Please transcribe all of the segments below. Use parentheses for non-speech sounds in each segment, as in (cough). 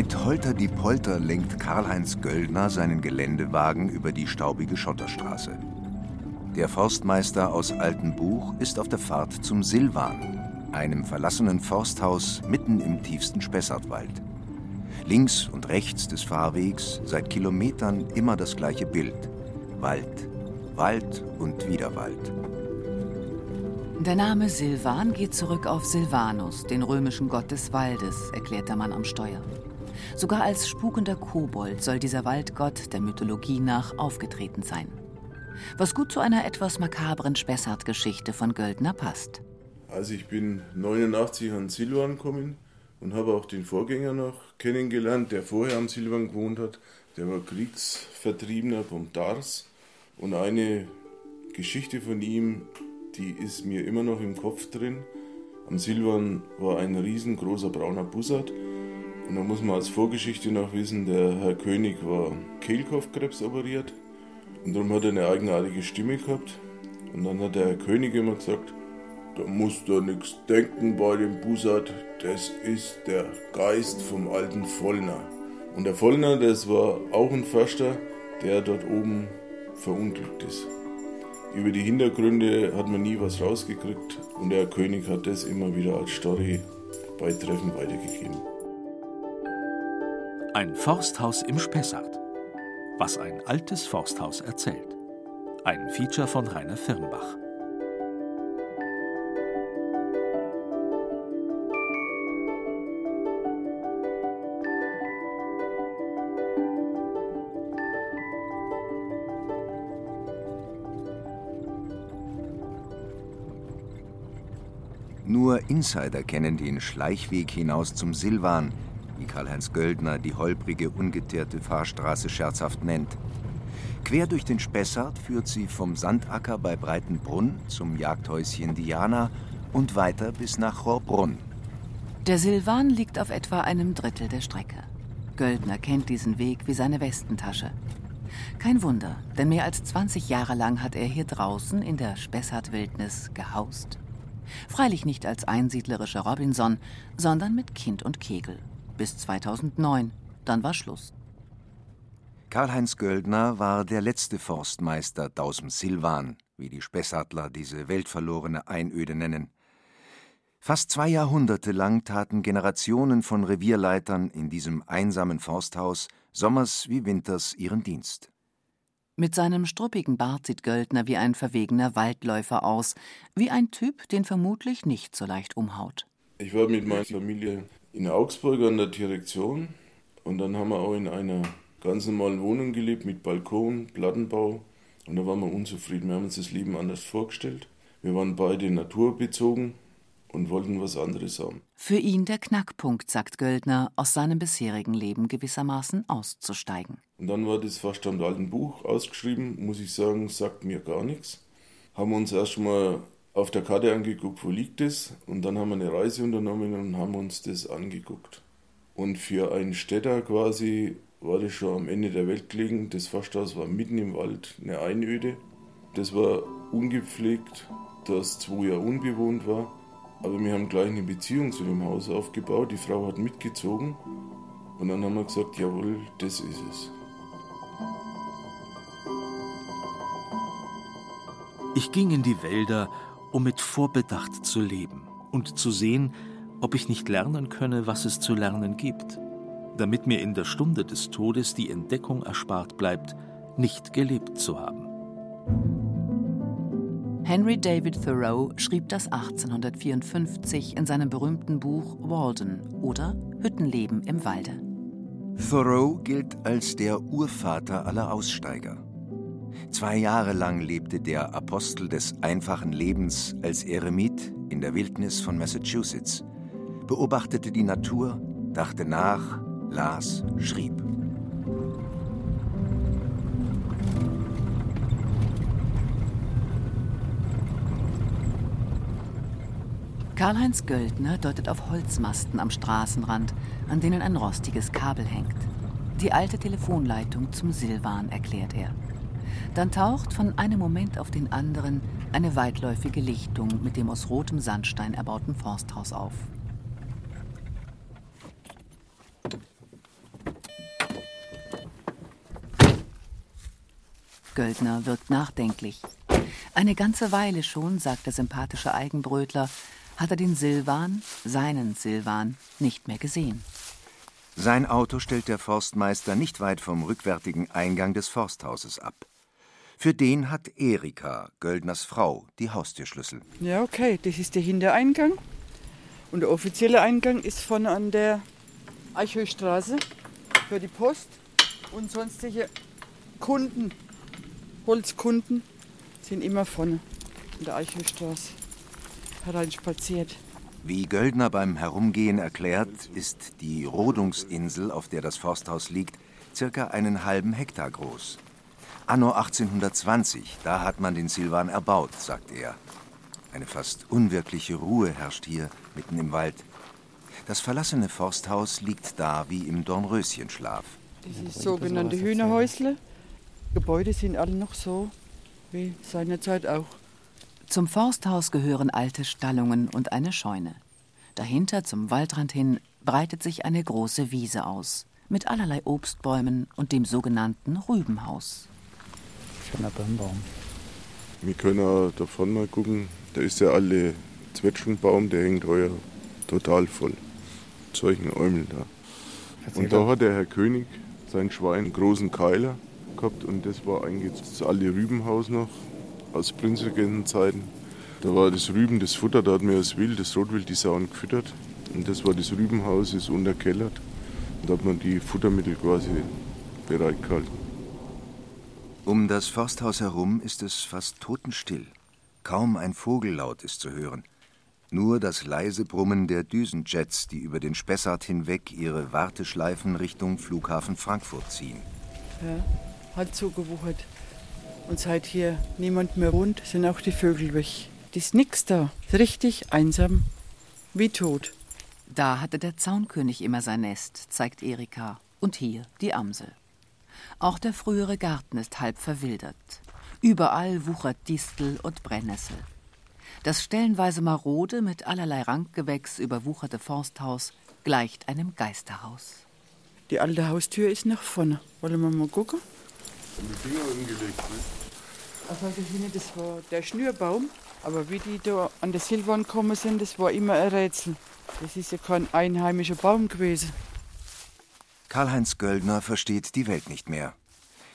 Mit Holter die Polter lenkt Karl-Heinz Göldner seinen Geländewagen über die staubige Schotterstraße. Der Forstmeister aus Altenbuch ist auf der Fahrt zum Silvan, einem verlassenen Forsthaus mitten im tiefsten Spessartwald. Links und rechts des Fahrwegs seit Kilometern immer das gleiche Bild. Wald, Wald und wieder Wald. Der Name Silvan geht zurück auf Silvanus, den römischen Gott des Waldes, erklärt der Mann am Steuer. Sogar als spukender Kobold soll dieser Waldgott der Mythologie nach aufgetreten sein. Was gut zu einer etwas makabren Spessart-Geschichte von Göldner passt. Also ich bin 89 an Silvan gekommen und habe auch den Vorgänger noch kennengelernt, der vorher am Silvan gewohnt hat. Der war Kriegsvertriebener vom Dars. Und eine Geschichte von ihm, die ist mir immer noch im Kopf drin. Am Silvan war ein riesengroßer brauner Bussard und da muss man als Vorgeschichte noch wissen, der Herr König war Kehlkopfkrebs operiert und darum hat er eine eigenartige Stimme gehabt. Und dann hat der Herr König immer gesagt, da musst du nichts denken bei dem Bussard, das ist der Geist vom alten Vollner. Und der Vollner, das war auch ein Förster, der dort oben verunglückt ist. Über die Hintergründe hat man nie was rausgekriegt und der Herr König hat das immer wieder als Story bei Treffen weitergegeben. Ein Forsthaus im Spessart. Was ein altes Forsthaus erzählt. Ein Feature von Rainer Firnbach. Nur Insider kennen den Schleichweg hinaus zum Silvan, Karl-Heinz Göldner die holprige, ungeteerte Fahrstraße scherzhaft nennt. Quer durch den Spessart führt sie vom Sandacker bei Breitenbrunn zum Jagdhäuschen Diana und weiter bis nach Rohrbrunn. Der Silvan liegt auf etwa einem Drittel der Strecke. Göldner kennt diesen Weg wie seine Westentasche. Kein Wunder, denn mehr als 20 Jahre lang hat er hier draußen in der Spessart-Wildnis gehaust. Freilich nicht als einsiedlerischer Robinson, sondern mit Kind und Kegel. Bis 2009. Dann war Schluss. Karl-Heinz Göldner war der letzte Forstmeister dausem Silvan, wie die Spessartler diese weltverlorene Einöde nennen. Fast zwei Jahrhunderte lang taten Generationen von Revierleitern in diesem einsamen Forsthaus sommers wie winters ihren Dienst. Mit seinem struppigen Bart sieht Göldner wie ein verwegener Waldläufer aus, wie ein Typ, den vermutlich nicht so leicht umhaut. Ich war mit meiner Familie in Augsburg an der Direktion und dann haben wir auch in einer ganz normalen Wohnung gelebt mit Balkon, Plattenbau und da waren wir unzufrieden. Wir haben uns das Leben anders vorgestellt. Wir waren beide naturbezogen und wollten was anderes haben. Für ihn der Knackpunkt, sagt Göldner, aus seinem bisherigen Leben gewissermaßen auszusteigen. Und dann war das Vorstand alten Buch ausgeschrieben, muss ich sagen, sagt mir gar nichts. Haben uns erstmal auf der Karte angeguckt, wo liegt es, und dann haben wir eine Reise unternommen und haben uns das angeguckt. Und für einen Städter quasi war das schon am Ende der Welt gelegen. Das Forsthaus war mitten im Wald, eine Einöde. Das war ungepflegt, das zwei Jahre unbewohnt war. Aber wir haben gleich eine Beziehung zu dem Haus aufgebaut. Die Frau hat mitgezogen. Und dann haben wir gesagt, jawohl, das ist es. Ich ging in die Wälder, um mit Vorbedacht zu leben und zu sehen, ob ich nicht lernen könne, was es zu lernen gibt, damit mir in der Stunde des Todes die Entdeckung erspart bleibt, nicht gelebt zu haben. Henry David Thoreau schrieb das 1854 in seinem berühmten Buch Walden oder Hüttenleben im Walde. Thoreau gilt als der Urvater aller Aussteiger. Zwei Jahre lang lebte der Apostel des einfachen Lebens als Eremit in der Wildnis von Massachusetts, beobachtete die Natur, dachte nach, las, schrieb. Karl-Heinz Göldner deutet auf Holzmasten am Straßenrand, an denen ein rostiges Kabel hängt. Die alte Telefonleitung zum Silvan, erklärt er. Dann taucht von einem Moment auf den anderen eine weitläufige Lichtung mit dem aus rotem Sandstein erbauten Forsthaus auf. Göldner wirkt nachdenklich. Eine ganze Weile schon, sagt der sympathische Eigenbrötler, hat er den Silvan, seinen Silvan, nicht mehr gesehen. Sein Auto stellt der Forstmeister nicht weit vom rückwärtigen Eingang des Forsthauses ab. Für den hat Erika, Göldners Frau, die Haustürschlüssel. Ja, okay, das ist der Hintereingang. Und der offizielle Eingang ist vorne an der Eichhöchstraße für die Post und sonstige Kunden, Holzkunden sind immer vorne in der Eichhöchstraße hereinspaziert. Wie Göldner beim Herumgehen erklärt, ist die Rodungsinsel, auf der das Forsthaus liegt, circa einen halben Hektar groß. Anno 1820, da hat man den Silvan erbaut, sagt er. Eine fast unwirkliche Ruhe herrscht hier mitten im Wald. Das verlassene Forsthaus liegt da wie im Dornröschenschlaf. Dieses sogenannte Hühnerhäusle. Gebäude sind alle noch so wie seinerzeit auch. Zum Forsthaus gehören alte Stallungen und eine Scheune. Dahinter zum Waldrand hin breitet sich eine große Wiese aus, mit allerlei Obstbäumen und dem sogenannten Rübenhaus. Schöner Birnbaum. Wir können auch davon mal gucken, da ist der alte Zwetschgenbaum, der hängt heuer total voll. Solchen Äumeln da. Erzähl Und da hat der Herr König sein Schwein einen großen Keiler gehabt und das war eigentlich das alte Rübenhaus noch aus Prinzregentenzeiten. Da war das Rüben, das Futter, da hat mir das Wild, das Rotwild, die Sauen gefüttert. Und das war das Rübenhaus, ist unterkellert. Und da hat man die Futtermittel quasi bereitgehalten. Um das Forsthaus herum ist es fast totenstill. Kaum ein Vogellaut ist zu hören. Nur das leise Brummen der Düsenjets, die über den Spessart hinweg ihre Warteschleifen Richtung Flughafen Frankfurt ziehen. Ja, hat zugewuchert. Und seit hier niemand mehr wohnt, sind auch die Vögel weg. Das ist nix da. Ist richtig einsam. Wie tot. Da hatte der Zaunkönig immer sein Nest, zeigt Erika. Und hier die Amsel. Auch der frühere Garten ist halb verwildert. Überall wuchert Distel und Brennnessel. Das stellenweise marode, mit allerlei Rankgewächs überwucherte Forsthaus gleicht einem Geisterhaus. Die alte Haustür ist nach vorne. Wollen wir mal gucken? Die Finger umgelegt, ne? Also das war der Schnürbaum. Aber wie die da an der Silvan gekommen sind, das war immer ein Rätsel. Das ist ja kein einheimischer Baum gewesen. Karl-Heinz Göldner versteht die Welt nicht mehr.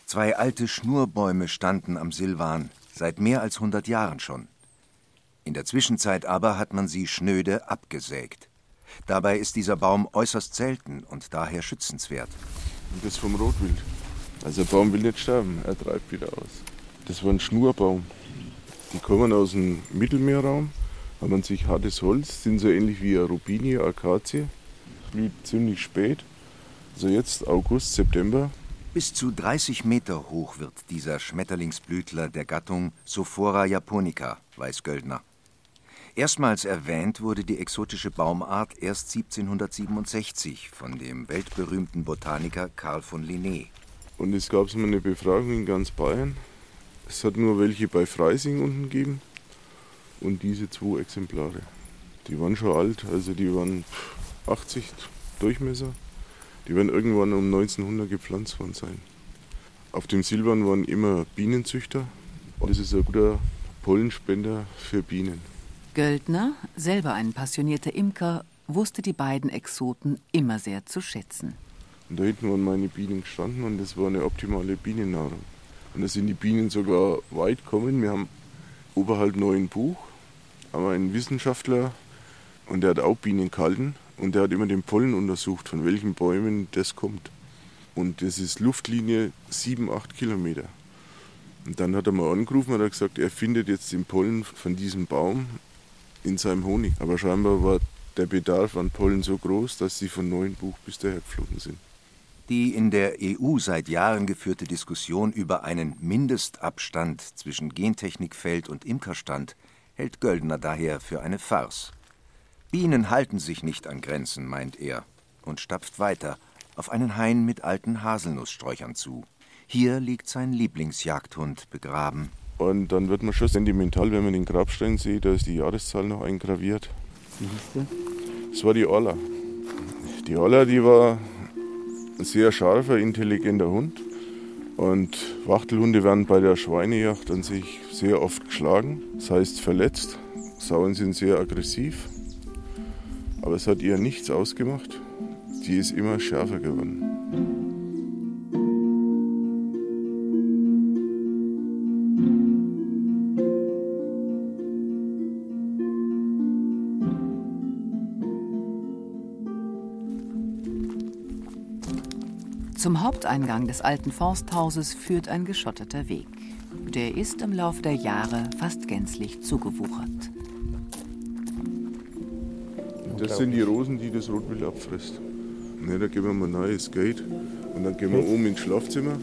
Zwei alte Schnurbäume standen am Silvan, seit mehr als 100 Jahren schon. In der Zwischenzeit aber hat man sie schnöde abgesägt. Dabei ist dieser Baum äußerst selten und daher schützenswert. Und das vom Rotwild. Also der Baum will nicht sterben, er treibt wieder aus. Das war ein Schnurbaum. Die kommen aus dem Mittelmeerraum, haben sich hartes Holz, sind so ähnlich wie eine Rubinie, Akazie. Blüht ziemlich spät. Also jetzt August, September. Bis zu 30 Meter hoch wird dieser Schmetterlingsblütler der Gattung Sophora japonica, weiß Göldner. Erstmals erwähnt wurde die exotische Baumart erst 1767 von dem weltberühmten Botaniker Karl von Linné. Und es gab mal eine Befragung in ganz Bayern. Es hat nur welche bei Freising unten gegeben. Und diese zwei Exemplare. Die waren schon alt, also die waren 80 Durchmesser. Die werden irgendwann um 1900 gepflanzt worden sein. Auf dem Silvan waren immer Bienenzüchter. Das ist ein guter Pollenspender für Bienen. Göldner, selber ein passionierter Imker, wusste die beiden Exoten immer sehr zu schätzen. Und da hinten waren meine Bienen gestanden und das war eine optimale Bienennahrung. Und da sind die Bienen sogar weit gekommen. Wir haben oberhalb neuen Buch, aber einen Wissenschaftler und der hat auch Bienen gehalten und der hat immer den Pollen untersucht, von welchen Bäumen das kommt. Und das ist Luftlinie 7, 8 Kilometer. Und dann hat er mal angerufen und hat gesagt, er findet jetzt den Pollen von diesem Baum in seinem Honig. Aber scheinbar war der Bedarf an Pollen so groß, dass sie von Neuenbuch bis daher geflogen sind. Die in der EU seit Jahren geführte Diskussion über einen Mindestabstand zwischen Gentechnikfeld und Imkerstand hält Göldner daher für eine Farce. Bienen halten sich nicht an Grenzen, meint er, und stapft weiter auf einen Hain mit alten Haselnusssträuchern zu. Hier liegt sein Lieblingsjagdhund begraben. Und dann wird man schon sentimental, wenn man den Grabstein sieht, da ist die Jahreszahl noch eingraviert. Wie hieß der? Das war die Orla. Die Orla, die war ein sehr scharfer, intelligenter Hund. Und Wachtelhunde werden bei der Schweinejagd an sich sehr oft geschlagen, das heißt verletzt. Sauen sind sehr aggressiv. Aber es hat ihr nichts ausgemacht. Die ist immer schärfer geworden. Zum Haupteingang des alten Forsthauses führt ein geschotteter Weg. Der ist im Lauf der Jahre fast gänzlich zugewuchert. Das sind die Rosen, die das Rotwild abfrisst. Ne, da gehen wir mal ein neues Gate und dann gehen wir oben ins Schlafzimmer.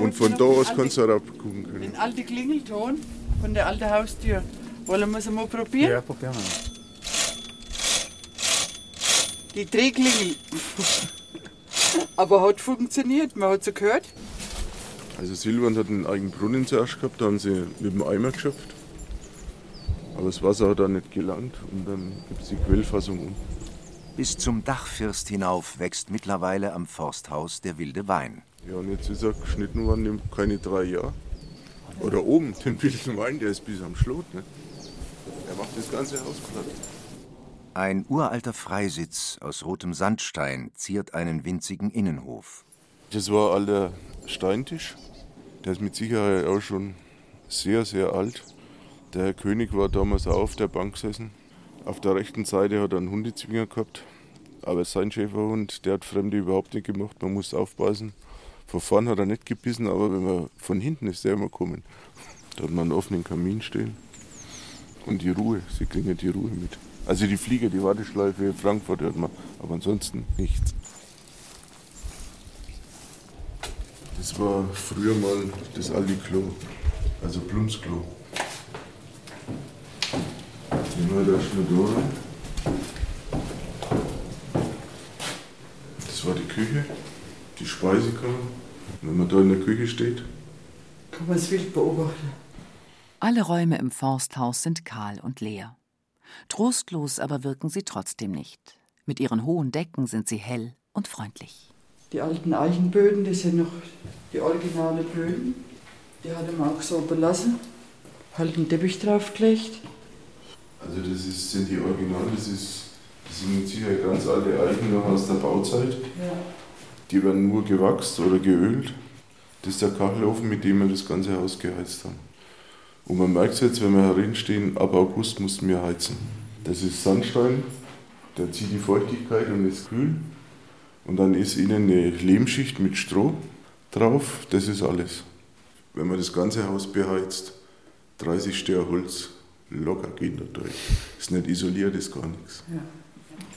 Und von da aus kannst du herabgucken können. Den alten Klingelton von der alten Haustür. Wollen wir es mal probieren? Ja, probieren wir. Die Drehklingel. (laughs) Aber hat funktioniert, man hat sie gehört. Also Silvan hat einen eigenen Brunnen zuerst gehabt, da haben sie mit dem Eimer geschöpft. Aber das Wasser hat da nicht gelangt und dann gibt es die Quellfassung um. Bis zum Dachfirst hinauf wächst mittlerweile am Forsthaus der wilde Wein. Ja, und jetzt ist er geschnitten worden, in keine drei Jahre. Oder oben, (laughs) den wilden Wein, der ist bis am Schlot. Ne? Er macht das ganze Haus platt. Ein uralter Freisitz aus rotem Sandstein ziert einen winzigen Innenhof. Das war ein alter Steintisch. Der ist mit Sicherheit auch schon sehr, sehr alt. Der Herr König war damals auch auf der Bank gesessen. Auf der rechten Seite hat er einen Hundezwinger gehabt. Aber sein Schäferhund, der hat Fremde überhaupt nicht gemacht. Man muss aufpassen. Von vorn hat er nicht gebissen, aber wenn man von hinten ist der immer gekommen. Da hat man einen offenen Kamin stehen. Und die Ruhe, sie kriegen die Ruhe mit. Also die Flieger, die Warteschleife Frankfurt hört man, aber ansonsten nichts. Das war früher mal das alte Klo, also Blumsklo. Nehmen wir da schnell durch. Das war die Küche, die Speisekammer. Wenn man da in der Küche steht, Kann man das Wild beobachten. Alle Räume im Forsthaus sind kahl und leer. Trostlos aber wirken sie trotzdem nicht. Mit ihren hohen Decken sind sie hell und freundlich. Die alten Eichenböden, das sind noch die originale Böden. Die hat man auch so belassen. Halt einen Teppich draufgelegt. Also das ist, sind die Original, das, ist, das sind Sicherheit ganz alte Eichen noch aus der Bauzeit. Ja. Die werden nur gewachst oder geölt. Das ist der Kachelofen, mit dem wir das ganze Haus geheizt haben. Und man merkt es jetzt, wenn wir herinstehen, ab August mussten wir heizen. Das ist Sandstein, der zieht die Feuchtigkeit und ist kühl. Und dann ist innen eine Lehmschicht mit Stroh drauf, das ist alles. Wenn man das ganze Haus beheizt, 30 Steher Holz, locker geht da durch. Ist nicht isoliert, ist gar nichts.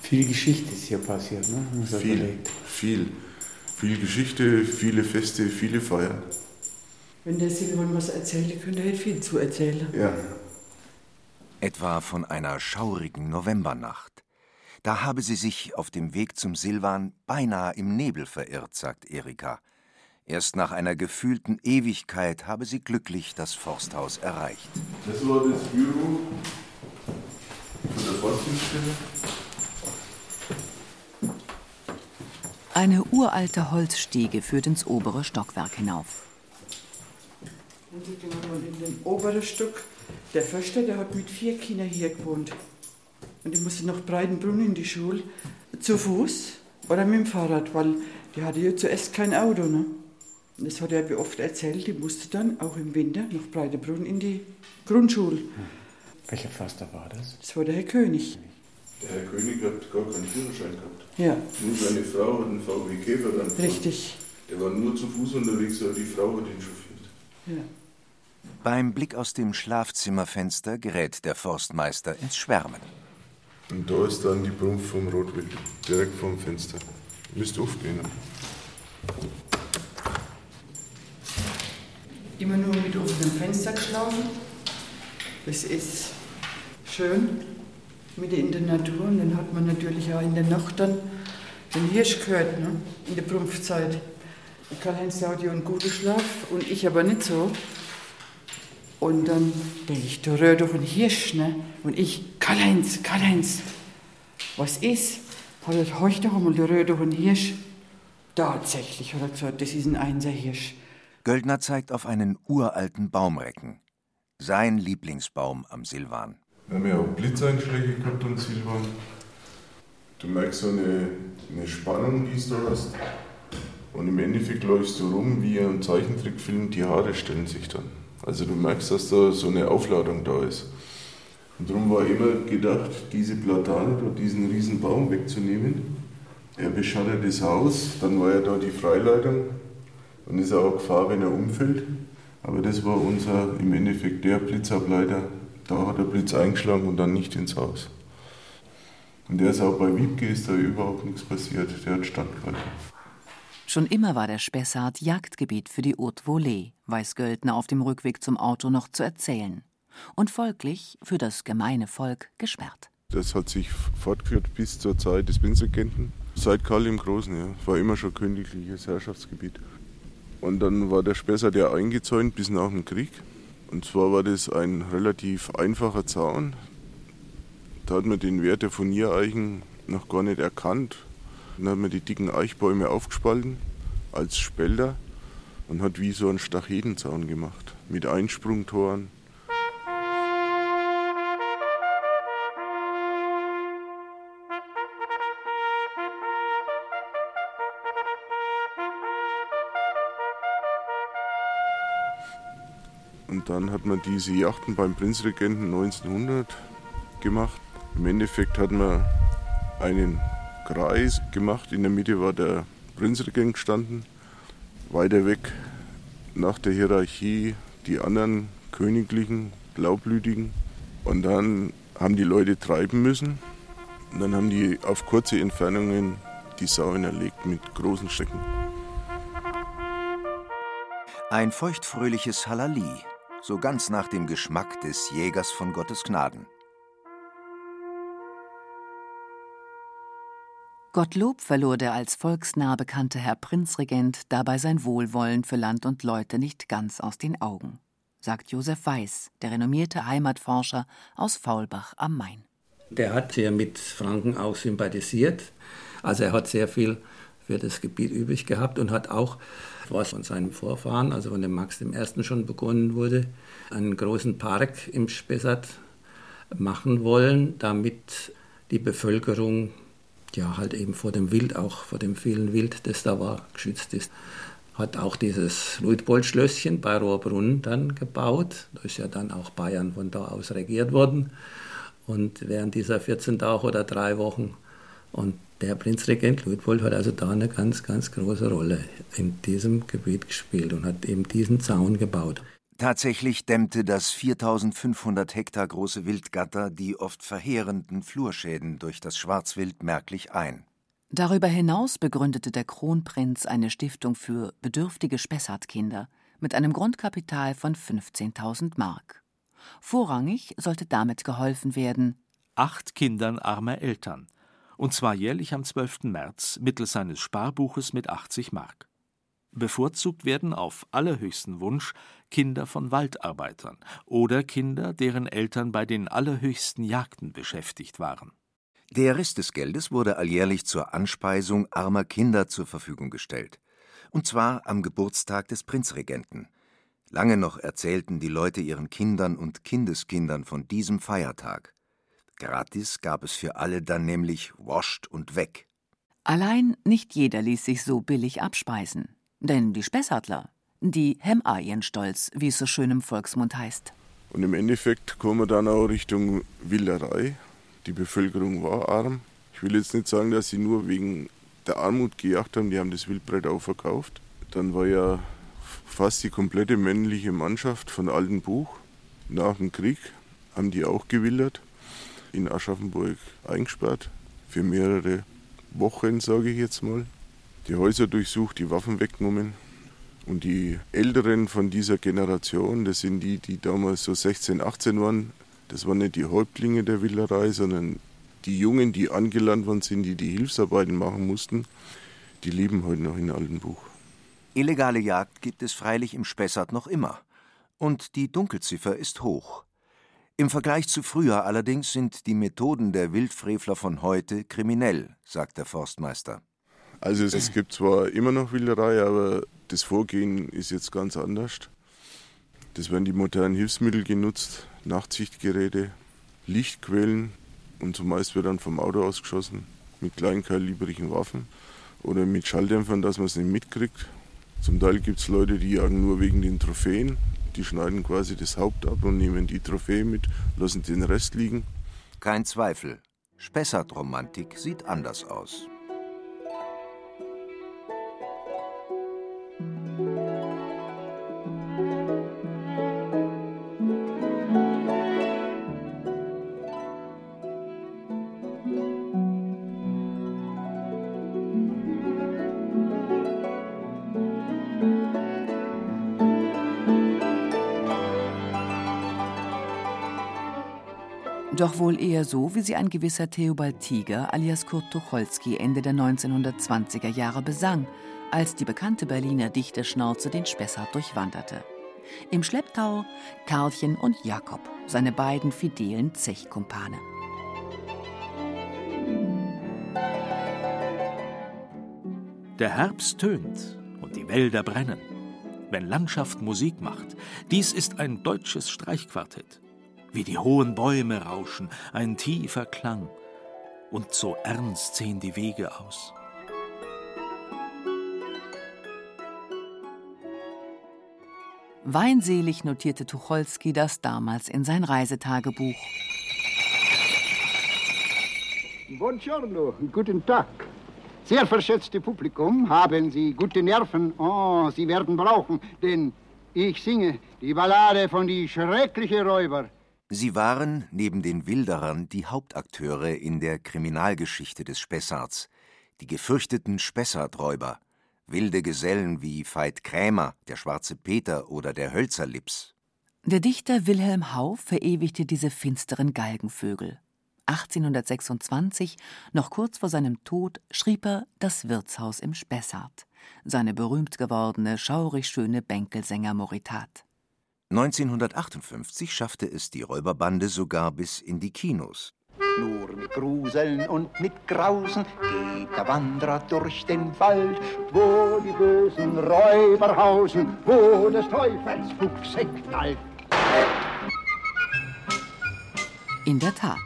Viel Geschichte ist hier passiert, ne? Viel, überlegt. viel. Viel Geschichte, viele Feste, viele Feiern. Wenn der Silvan was erzählen könnte, hätte viel zu erzählen. Ja. Etwa von einer schaurigen Novembernacht. Da habe sie sich auf dem Weg zum Silvan beinahe im Nebel verirrt, sagt Erika. Erst nach einer gefühlten Ewigkeit habe sie glücklich das Forsthaus erreicht. Das war das Büro von der Forstdienststelle. Eine uralte Holzstiege führt ins obere Stockwerk hinauf. Und in den oberen Stück. Der Förster, der hat mit vier Kindern hier gewohnt. Und die musste nach Breitenbrunn in die Schule. Zu Fuß oder mit dem Fahrrad, weil die hatte ja zuerst kein Auto. Ne? Das hat er wie oft erzählt, die musste dann auch im Winter nach Breitenbrunn in die Grundschule. Welcher Förster war das? Das war der Herr König. Der Herr König hat gar keinen Führerschein gehabt. Ja, Nur seine Frau hat einen VW Käfer dann richtig. Der war nur zu Fuß unterwegs, aber die Frau hat ihn chauffiert. Ja. Beim Blick aus dem Schlafzimmerfenster gerät der Forstmeister ins Schwärmen. Und da ist dann die Brumpf vom Rotwild, direkt vorm Fenster. Müsst aufgehen. Immer nur mit offenem Fenster geschlafen. Das ist schön. mitten in der Natur. Und dann hat man natürlich auch in der Nacht dann den Hirsch gehört, ne? in der Prumpfzeit. Karl-Heinz ja einen guten Schlaf und ich aber nicht so. Und dann denke ich, da rührt doch ein Hirsch. Ne? Und ich, Karl-Heinz, Karl-Heinz, was ist? Hat er heute doch einmal, da rührt doch ein Hirsch. Tatsächlich, hat er gesagt, das ist ein Einserhirsch. Göldner zeigt auf einen uralten Baumrecken. Sein Lieblingsbaum am Silvan. Wir haben ja auch Blitzeinschläge gehabt am Silvan. Du merkst so eine, eine Spannung, die du hast. Und im Endeffekt läufst du rum wie ein Zeichentrickfilm, die Haare stellen sich dann. Also du merkst, dass da so eine Aufladung da ist. Und darum war immer gedacht, diese Platane oder diesen riesen Baum wegzunehmen. Er beschattet das Haus, dann war ja da die Freileitung und ist auch Gefahr, wenn er umfällt. Aber das war unser, im Endeffekt der Blitzableiter. Da hat der Blitz eingeschlagen und dann nicht ins Haus. Und der ist auch bei Wiebke ist da überhaupt nichts passiert. Der hat standgehalten. Schon immer war der Spessart Jagdgebiet für die Haute Volée, weiß Göldner auf dem Rückweg zum Auto noch zu erzählen. Und folglich für das gemeine Volk gesperrt. Das hat sich fortgeführt bis zur Zeit des Prinzregenten. Seit Karl im Großen, ja. War immer schon königliches Herrschaftsgebiet. Und dann war der Spessart ja eingezäunt bis nach dem Krieg. Und zwar war das ein relativ einfacher Zaun. Da hat man den Wert der Furniereichen noch gar nicht erkannt. Dann hat man die dicken Eichbäume aufgespalten als Spälter und hat wie so einen Stachetenzaun gemacht mit Einsprungtoren. Und dann hat man diese Yachten beim Prinzregenten 1900 gemacht. Im Endeffekt hat man einen Kreis gemacht. In der Mitte war der Prinzregent gestanden. Weiter weg nach der Hierarchie die anderen königlichen, blaublütigen. Und dann haben die Leute treiben müssen. Und dann haben die auf kurze Entfernungen die Sauen erlegt mit großen Strecken. Ein feuchtfröhliches Halali, so ganz nach dem Geschmack des Jägers von Gottes Gnaden. Gottlob verlor der als volksnah bekannte Herr Prinzregent dabei sein Wohlwollen für Land und Leute nicht ganz aus den Augen, sagt Josef Weiß, der renommierte Heimatforscher aus Faulbach am Main. Der hat sehr mit Franken auch sympathisiert. Also er hat sehr viel für das Gebiet übrig gehabt und hat auch, was von seinem Vorfahren, also von dem Max I. schon begonnen wurde, einen großen Park im Spessart machen wollen, damit die Bevölkerung ja halt eben vor dem Wild, auch vor dem vielen Wild, das da war, geschützt ist. Hat auch dieses Luitpold-Schlösschen bei Rohrbrunn dann gebaut. Da ist ja dann auch Bayern von da aus regiert worden. Und während dieser 14 Tage oder drei Wochen und der Prinzregent Luitpold hat also da eine ganz, ganz große Rolle in diesem Gebiet gespielt und hat eben diesen Zaun gebaut. Tatsächlich dämmte das 4500 Hektar große Wildgatter die oft verheerenden Flurschäden durch das Schwarzwild merklich ein. Darüber hinaus begründete der Kronprinz eine Stiftung für bedürftige Spessartkinder mit einem Grundkapital von 15.000 Mark. Vorrangig sollte damit geholfen werden, acht Kindern armer Eltern, und zwar jährlich am 12. März mittels seines Sparbuches mit 80 Mark. Bevorzugt werden auf allerhöchsten Wunsch Kinder von Waldarbeitern oder Kinder, deren Eltern bei den allerhöchsten Jagden beschäftigt waren. Der Rest des Geldes wurde alljährlich zur Anspeisung armer Kinder zur Verfügung gestellt. Und zwar am Geburtstag des Prinzregenten. Lange noch erzählten die Leute ihren Kindern und Kindeskindern von diesem Feiertag. Gratis gab es für alle dann nämlich Wascht und weg. Allein nicht jeder ließ sich so billig abspeisen. Denn die Spessartler, die hem ihren Stolz, wie es so schön im Volksmund heißt. Und im Endeffekt kommen wir dann auch Richtung Wilderei. Die Bevölkerung war arm. Ich will jetzt nicht sagen, dass sie nur wegen der Armut gejagt haben, die haben das Wildbrett auch verkauft. Dann war ja fast die komplette männliche Mannschaft von Altenbuch nach dem Krieg, haben die auch gewildert, in Aschaffenburg eingesperrt, für mehrere Wochen, sage ich jetzt mal die Häuser durchsucht, die Waffen weggenommen. Und die Älteren von dieser Generation, das sind die, die damals so 16, 18 waren, Das waren nicht die Häuptlinge der Wilderei, sondern die Jungen, die angelernt worden sind, die die Hilfsarbeiten machen mussten, die leben heute noch in Altenbuch. Illegale Jagd gibt es freilich im Spessart noch immer. Und die Dunkelziffer ist hoch. Im Vergleich zu früher allerdings sind die Methoden der Wildfrevler von heute kriminell, sagt der Forstmeister. Also es gibt zwar immer noch Wilderei, aber das Vorgehen ist jetzt ganz anders. Das werden die modernen Hilfsmittel genutzt, Nachtsichtgeräte, Lichtquellen und zumeist wird dann vom Auto ausgeschossen mit kleinkalibrigen Waffen oder mit Schalldämpfern, dass man es nicht mitkriegt. Zum Teil gibt es Leute, die jagen nur wegen den Trophäen. Die schneiden quasi das Haupt ab und nehmen die Trophäe mit, lassen den Rest liegen. Kein Zweifel. Spessart-Romantik sieht anders aus. Doch wohl eher so, wie sie ein gewisser Theobald Tiger alias Kurt Tucholsky Ende der 1920er Jahre besang, als die bekannte Berliner Dichterschnauze den Spessart durchwanderte. Im Schlepptau Karlchen und Jakob, seine beiden fidelen Zechkumpane. Der Herbst tönt und die Wälder brennen. Wenn Landschaft Musik macht, dies ist ein deutsches Streichquartett wie die hohen Bäume rauschen, ein tiefer Klang. Und so ernst sehen die Wege aus. Weinselig notierte Tucholsky das damals in sein Reisetagebuch. Buongiorno, guten Tag. Sehr verschätzte Publikum, haben Sie gute Nerven? Oh, Sie werden brauchen, denn ich singe die Ballade von die schreckliche Räuber. Sie waren neben den Wilderern die Hauptakteure in der Kriminalgeschichte des Spessarts, die gefürchteten Spessarträuber, wilde Gesellen wie Veit Krämer, der Schwarze Peter oder der Hölzerlips. Der Dichter Wilhelm Hauff verewigte diese finsteren Galgenvögel. 1826, noch kurz vor seinem Tod, schrieb er Das Wirtshaus im Spessart, seine berühmt gewordene, schaurig schöne Bänkelsängermoritat. 1958 schaffte es die Räuberbande sogar bis in die Kinos. Nur mit Gruseln und mit Grausen geht der Wanderer durch den Wald, wo die bösen Räuber hausen, wo des Teufels Fuchse knallt. In der Tat,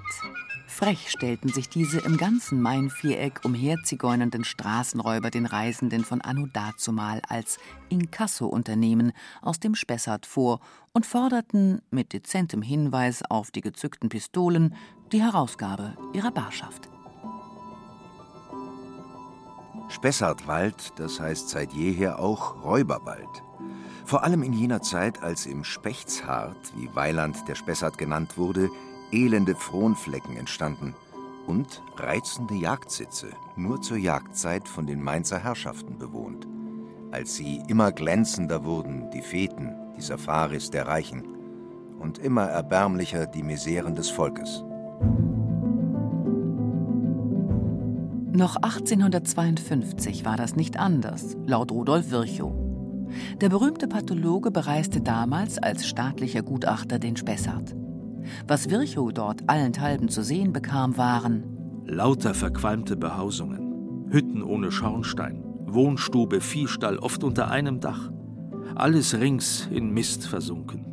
Frech stellten sich diese im ganzen Main-Viereck umherzigeunernden Straßenräuber den Reisenden von Anno dazumal als Inkasso-Unternehmen aus dem Spessart vor und forderten mit dezentem Hinweis auf die gezückten Pistolen die Herausgabe ihrer Barschaft. Spessartwald, das heißt seit jeher auch Räuberwald. Vor allem in jener Zeit, als im Spechtshardt, wie Weiland der Spessart genannt wurde, elende Fronflecken entstanden und reizende Jagdsitze, nur zur Jagdzeit von den Mainzer Herrschaften bewohnt. Als sie immer glänzender wurden, die Feten, die Safaris der Reichen, und immer erbärmlicher die Miseren des Volkes. Noch 1852 war das nicht anders, laut Rudolf Virchow. Der berühmte Pathologe bereiste damals als staatlicher Gutachter den Spessart. Was Virchow dort allenthalben zu sehen bekam, waren lauter verqualmte Behausungen, Hütten ohne Schornstein, Wohnstube, Viehstall, oft unter einem Dach. Alles rings in Mist versunken.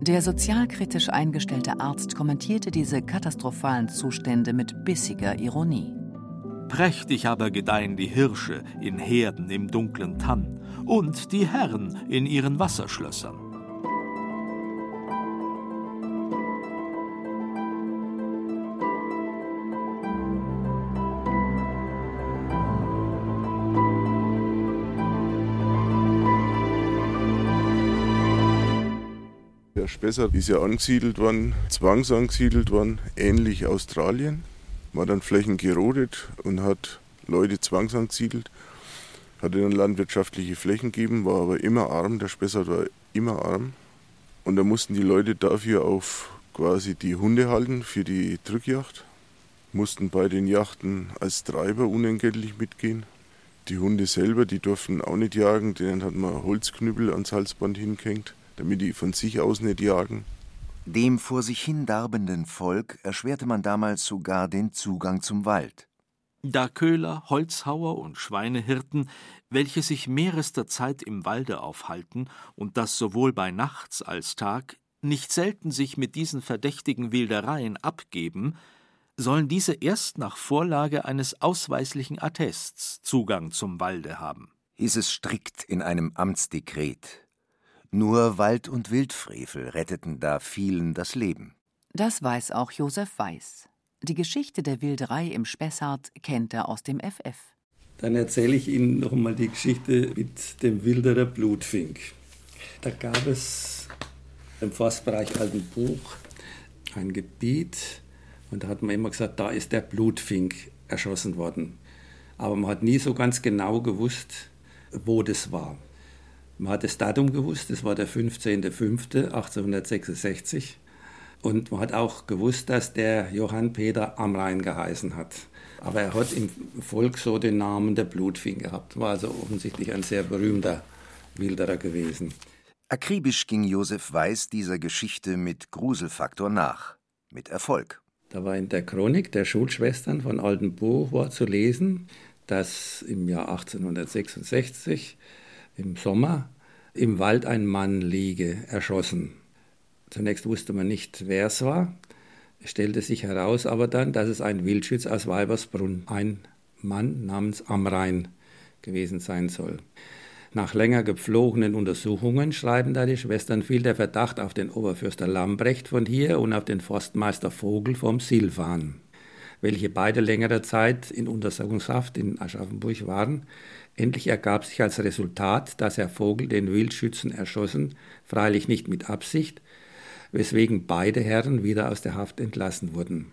Der sozialkritisch eingestellte Arzt kommentierte diese katastrophalen Zustände mit bissiger Ironie. Prächtig aber gedeihen die Hirsche in Herden im dunklen Tann und die Herren in ihren Wasserschlössern. Spessart ist ja angesiedelt worden, zwangsangesiedelt worden, ähnlich Australien. Hat dann Flächen gerodet und hat Leute zwangsangesiedelt. Hatte dann landwirtschaftliche Flächen gegeben, war aber immer arm. Der Spessart war immer arm. Und da mussten die Leute dafür auf quasi die Hunde halten für die Drückjagd. Mussten bei den Yachten als Treiber unentgeltlich mitgehen. Die Hunde selber, die durften auch nicht jagen, denen hat man Holzknüppel ans Halsband hingehängt, damit die von sich aus nicht jagen. Dem vor sich hin darbenden Volk erschwerte man damals sogar den Zugang zum Wald. Da Köhler, Holzhauer und Schweinehirten, welche sich mehrester Zeit im Walde aufhalten und das sowohl bei Nachts als Tag, nicht selten sich mit diesen verdächtigen Wildereien abgeben, sollen diese erst nach Vorlage eines ausweislichen Attests Zugang zum Walde haben. Hieß es strikt in einem Amtsdekret. Nur Wald- und Wildfrevel retteten da vielen das Leben. Das weiß auch Josef Weiß. Die Geschichte der Wilderei im Spessart kennt er aus dem FF. Dann erzähle ich Ihnen noch einmal die Geschichte mit dem Wilderer Blutfink. Da gab es im Forstbereich Altenbuch ein Gebiet und da hat man immer gesagt, da ist der Blutfink erschossen worden. Aber man hat nie so ganz genau gewusst, wo das war. Man hat das Datum gewusst, das war der 15.05.1866. Und man hat auch gewusst, dass der Johann Peter Amrein geheißen hat. Aber er hat im Volk so den Namen der Blutfing gehabt. War also offensichtlich ein sehr berühmter Wilderer gewesen. Akribisch ging Josef Weiß dieser Geschichte mit Gruselfaktor nach. Mit Erfolg. Da war in der Chronik der Schulschwestern von Oldenburg war zu lesen, dass im Jahr 1866 im Sommer im Wald ein Mann liege, erschossen. Zunächst wusste man nicht, wer es war. Es stellte sich heraus aber dann, dass es ein Wildschütz aus Weibersbrunn, ein Mann namens Amrein gewesen sein soll. Nach länger gepflogenen Untersuchungen schreiben da die Schwestern fiel der Verdacht auf den Oberfürster Lambrecht von hier und auf den Forstmeister Vogel vom Silvan, welche beide längere Zeit in Untersuchungshaft in Aschaffenburg waren. Endlich ergab sich als Resultat, dass Herr Vogel den Wildschützen erschossen, freilich nicht mit Absicht, weswegen beide Herren wieder aus der Haft entlassen wurden.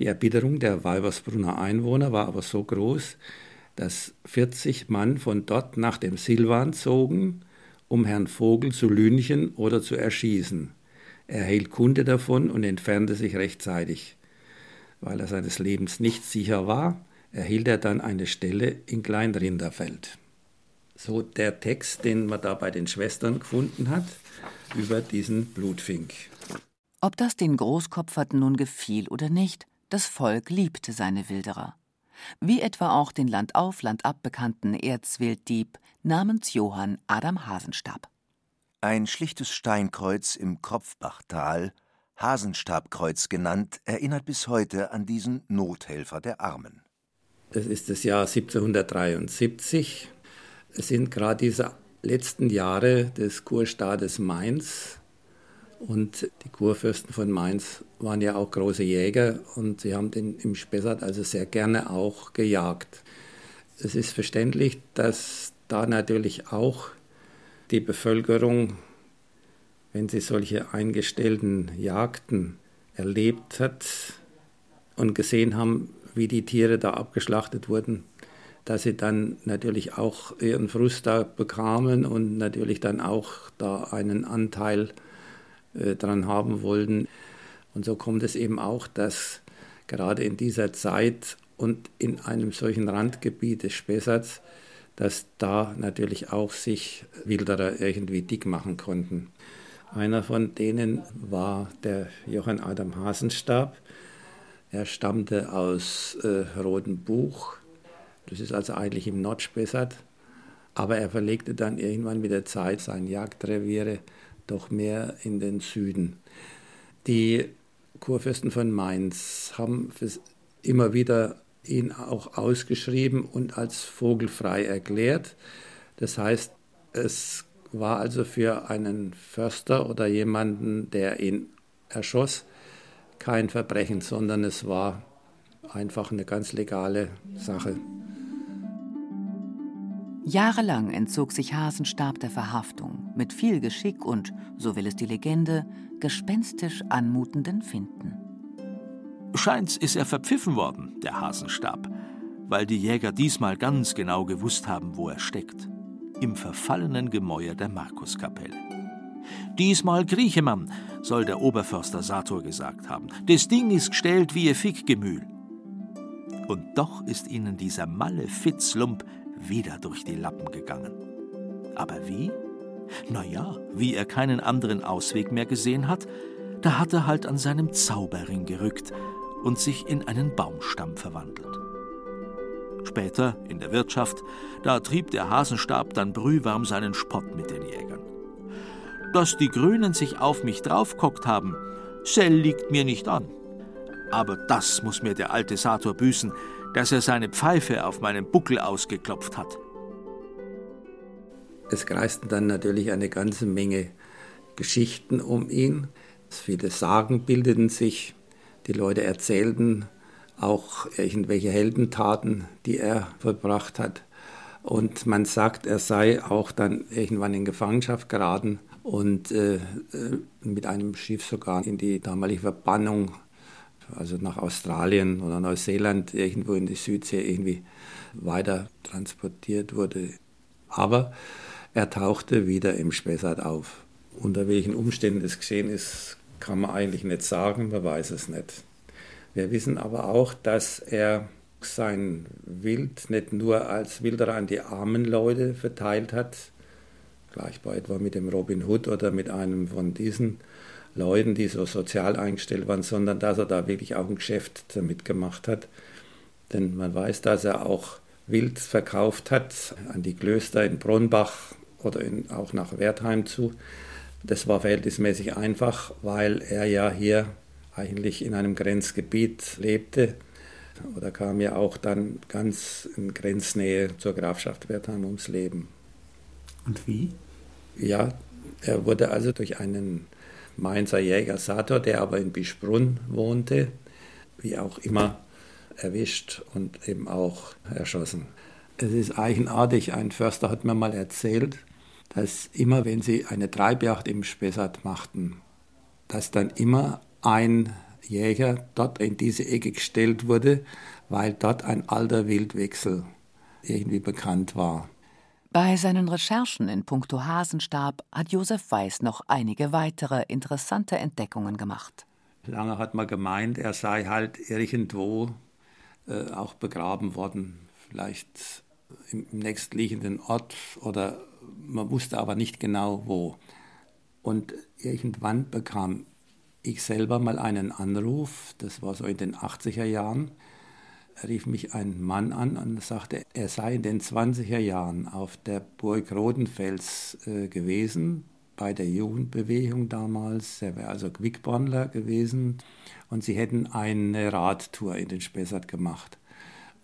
Die Erbitterung der Weibersbrunner Einwohner war aber so groß, dass 40 Mann von dort nach dem Silvan zogen, um Herrn Vogel zu lynchen oder zu erschießen. Er erhielt Kunde davon und entfernte sich rechtzeitig. Weil er seines Lebens nicht sicher war, erhielt er dann eine Stelle in Kleinrinderfeld. So der Text, den man da bei den Schwestern gefunden hat, über diesen Blutfink. Ob das den Großkopferten nun gefiel oder nicht, das Volk liebte seine Wilderer. Wie etwa auch den landauf, landab bekannten Erzwilddieb namens Johann Adam Hasenstab. Ein schlichtes Steinkreuz im Kropfbachtal, Hasenstabkreuz genannt, erinnert bis heute an diesen Nothelfer der Armen. Es ist das Jahr 1773. Es sind gerade diese letzten Jahre des Kurstaates Mainz. Und die Kurfürsten von Mainz waren ja auch große Jäger und sie haben den im Spessart also sehr gerne auch gejagt. Es ist verständlich, dass da natürlich auch die Bevölkerung, wenn sie solche eingestellten Jagden erlebt hat und gesehen haben, wie die Tiere da abgeschlachtet wurden, dass sie dann natürlich auch ihren Frust da bekamen und natürlich dann auch da einen Anteil äh, dran haben wollten. Und so kommt es eben auch, dass gerade in dieser Zeit und in einem solchen Randgebiet des Spessarts, dass da natürlich auch sich Wilderer irgendwie dick machen konnten. Einer von denen war der Johann Adam Hasenstab. Er stammte aus äh, Rodenbuch das ist also eigentlich im Nordspessart. Aber er verlegte dann irgendwann mit der Zeit sein Jagdreviere doch mehr in den Süden. Die Kurfürsten von Mainz haben immer wieder ihn auch ausgeschrieben und als vogelfrei erklärt. Das heißt, es war also für einen Förster oder jemanden, der ihn erschoss, kein Verbrechen, sondern es war einfach eine ganz legale Sache. Jahrelang entzog sich Hasenstab der Verhaftung mit viel Geschick und, so will es die Legende, gespenstisch anmutenden Finden. Scheint's ist er verpfiffen worden, der Hasenstab, weil die Jäger diesmal ganz genau gewusst haben, wo er steckt. Im verfallenen Gemäuer der Markuskapelle. Diesmal krieche man, soll der Oberförster Sator gesagt haben. Das Ding ist gestellt wie ihr Fickgemühl. Und doch ist ihnen dieser malle Fitzlump wieder durch die Lappen gegangen. Aber wie? Na ja, wie er keinen anderen Ausweg mehr gesehen hat, da hat er halt an seinem Zauberring gerückt und sich in einen Baumstamm verwandelt. Später, in der Wirtschaft, da trieb der Hasenstab dann brühwarm seinen Spott mit den. Dass die Grünen sich auf mich draufkockt haben, sell liegt mir nicht an. Aber das muss mir der alte Sator büßen, dass er seine Pfeife auf meinen Buckel ausgeklopft hat. Es kreisten dann natürlich eine ganze Menge Geschichten um ihn. Viele Sagen bildeten sich. Die Leute erzählten auch irgendwelche Heldentaten, die er vollbracht hat. Und man sagt, er sei auch dann irgendwann in Gefangenschaft geraten und äh, äh mit einem Schiff sogar in die damalige Verbannung, also nach Australien oder Neuseeland, irgendwo in die Südsee irgendwie weiter transportiert wurde. Aber er tauchte wieder im Spessart auf. Unter welchen Umständen das geschehen ist, kann man eigentlich nicht sagen, man weiß es nicht. Wir wissen aber auch, dass er sein Wild nicht nur als Wilderer an die armen Leute verteilt hat, gleichbar etwa mit dem Robin Hood oder mit einem von diesen Leuten, die so sozial eingestellt waren, sondern dass er da wirklich auch ein Geschäft damit gemacht hat. Denn man weiß, dass er auch Wild verkauft hat an die Klöster in Bronnbach oder in, auch nach Wertheim zu. Das war verhältnismäßig einfach, weil er ja hier eigentlich in einem Grenzgebiet lebte oder kam ja auch dann ganz in Grenznähe zur Grafschaft Wertheim ums Leben. Und wie? Ja, er wurde also durch einen Mainzer Jäger Sator, der aber in Bischbrunn wohnte, wie auch immer, erwischt und eben auch erschossen. Es ist eigenartig, ein Förster hat mir mal erzählt, dass immer, wenn sie eine Treibjagd im Spessart machten, dass dann immer ein Jäger dort in diese Ecke gestellt wurde, weil dort ein alter Wildwechsel irgendwie bekannt war. Bei seinen Recherchen in puncto Hasenstab hat Josef Weiß noch einige weitere interessante Entdeckungen gemacht. Lange hat man gemeint, er sei halt irgendwo äh, auch begraben worden, vielleicht im nächstliegenden Ort oder man wusste aber nicht genau wo. Und irgendwann bekam ich selber mal einen Anruf, das war so in den 80er Jahren, rief mich ein Mann an und sagte, er sei in den 20er Jahren auf der Burg Rodenfels äh, gewesen, bei der Jugendbewegung damals. Er wäre also Quickbondler gewesen und sie hätten eine Radtour in den Spessart gemacht.